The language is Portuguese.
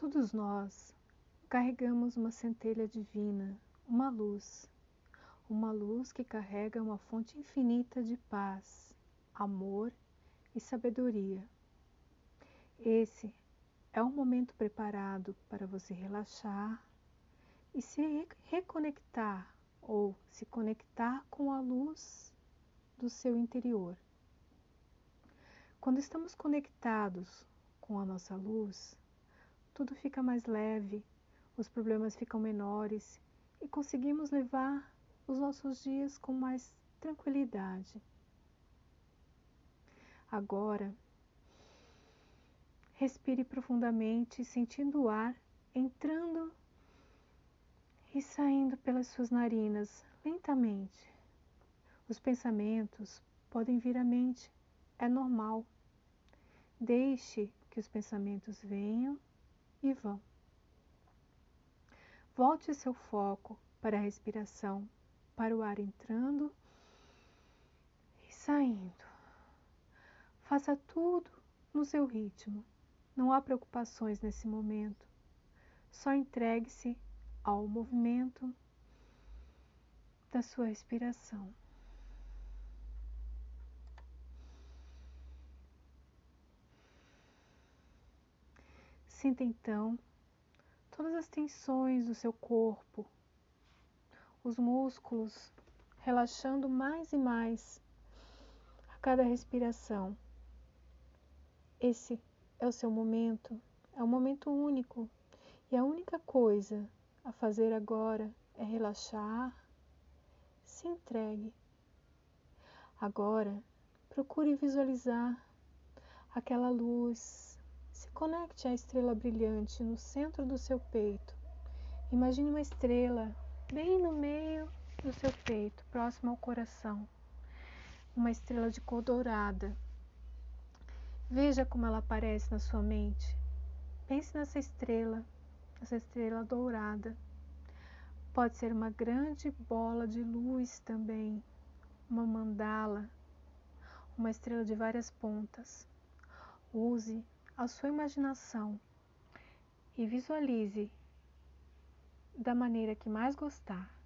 Todos nós carregamos uma centelha divina, uma luz, uma luz que carrega uma fonte infinita de paz, amor e sabedoria. Esse é um momento preparado para você relaxar e se reconectar ou se conectar com a luz do seu interior. Quando estamos conectados com a nossa luz, tudo fica mais leve, os problemas ficam menores e conseguimos levar os nossos dias com mais tranquilidade. Agora, respire profundamente, sentindo o ar entrando e saindo pelas suas narinas lentamente. Os pensamentos podem vir à mente, é normal. Deixe que os pensamentos venham e vão. Volte seu foco para a respiração, para o ar entrando e saindo. Faça tudo no seu ritmo. Não há preocupações nesse momento. Só entregue-se ao movimento da sua respiração. Sinta então todas as tensões do seu corpo, os músculos relaxando mais e mais a cada respiração. Esse é o seu momento, é um momento único e a única coisa a fazer agora é relaxar, se entregue. Agora, procure visualizar aquela luz conecte à estrela brilhante no centro do seu peito. Imagine uma estrela bem no meio do seu peito, próximo ao coração. Uma estrela de cor dourada. Veja como ela aparece na sua mente. Pense nessa estrela, essa estrela dourada. Pode ser uma grande bola de luz também, uma mandala, uma estrela de várias pontas. Use a sua imaginação e visualize da maneira que mais gostar.